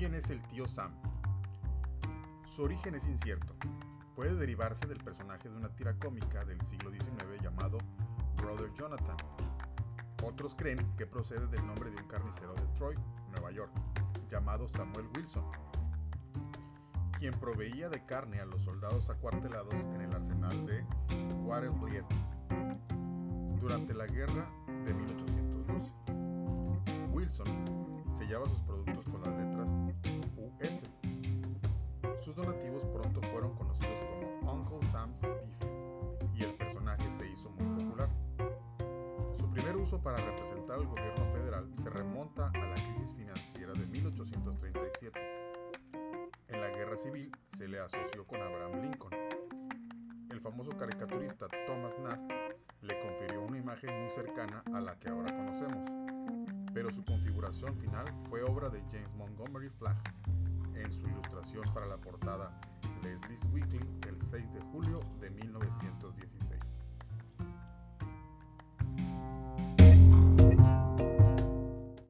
¿Quién es el tío Sam? Su origen es incierto. Puede derivarse del personaje de una tira cómica del siglo XIX llamado Brother Jonathan. Otros creen que procede del nombre de un carnicero de Troy, Nueva York, llamado Samuel Wilson, quien proveía de carne a los soldados acuartelados en el arsenal de Watervliet durante la guerra de 1812. Wilson sellaba sus productos con las pronto fueron conocidos como Uncle Sam's Beef y el personaje se hizo muy popular. Su primer uso para representar al gobierno federal se remonta a la crisis financiera de 1837. En la guerra civil se le asoció con Abraham Lincoln. El famoso caricaturista Thomas Nast le confirió una imagen muy cercana a la que ahora conocemos, pero su configuración final fue obra de James Montgomery Flagg en su ilustración para la portada Leslie's Weekly el 6 de julio de 1916.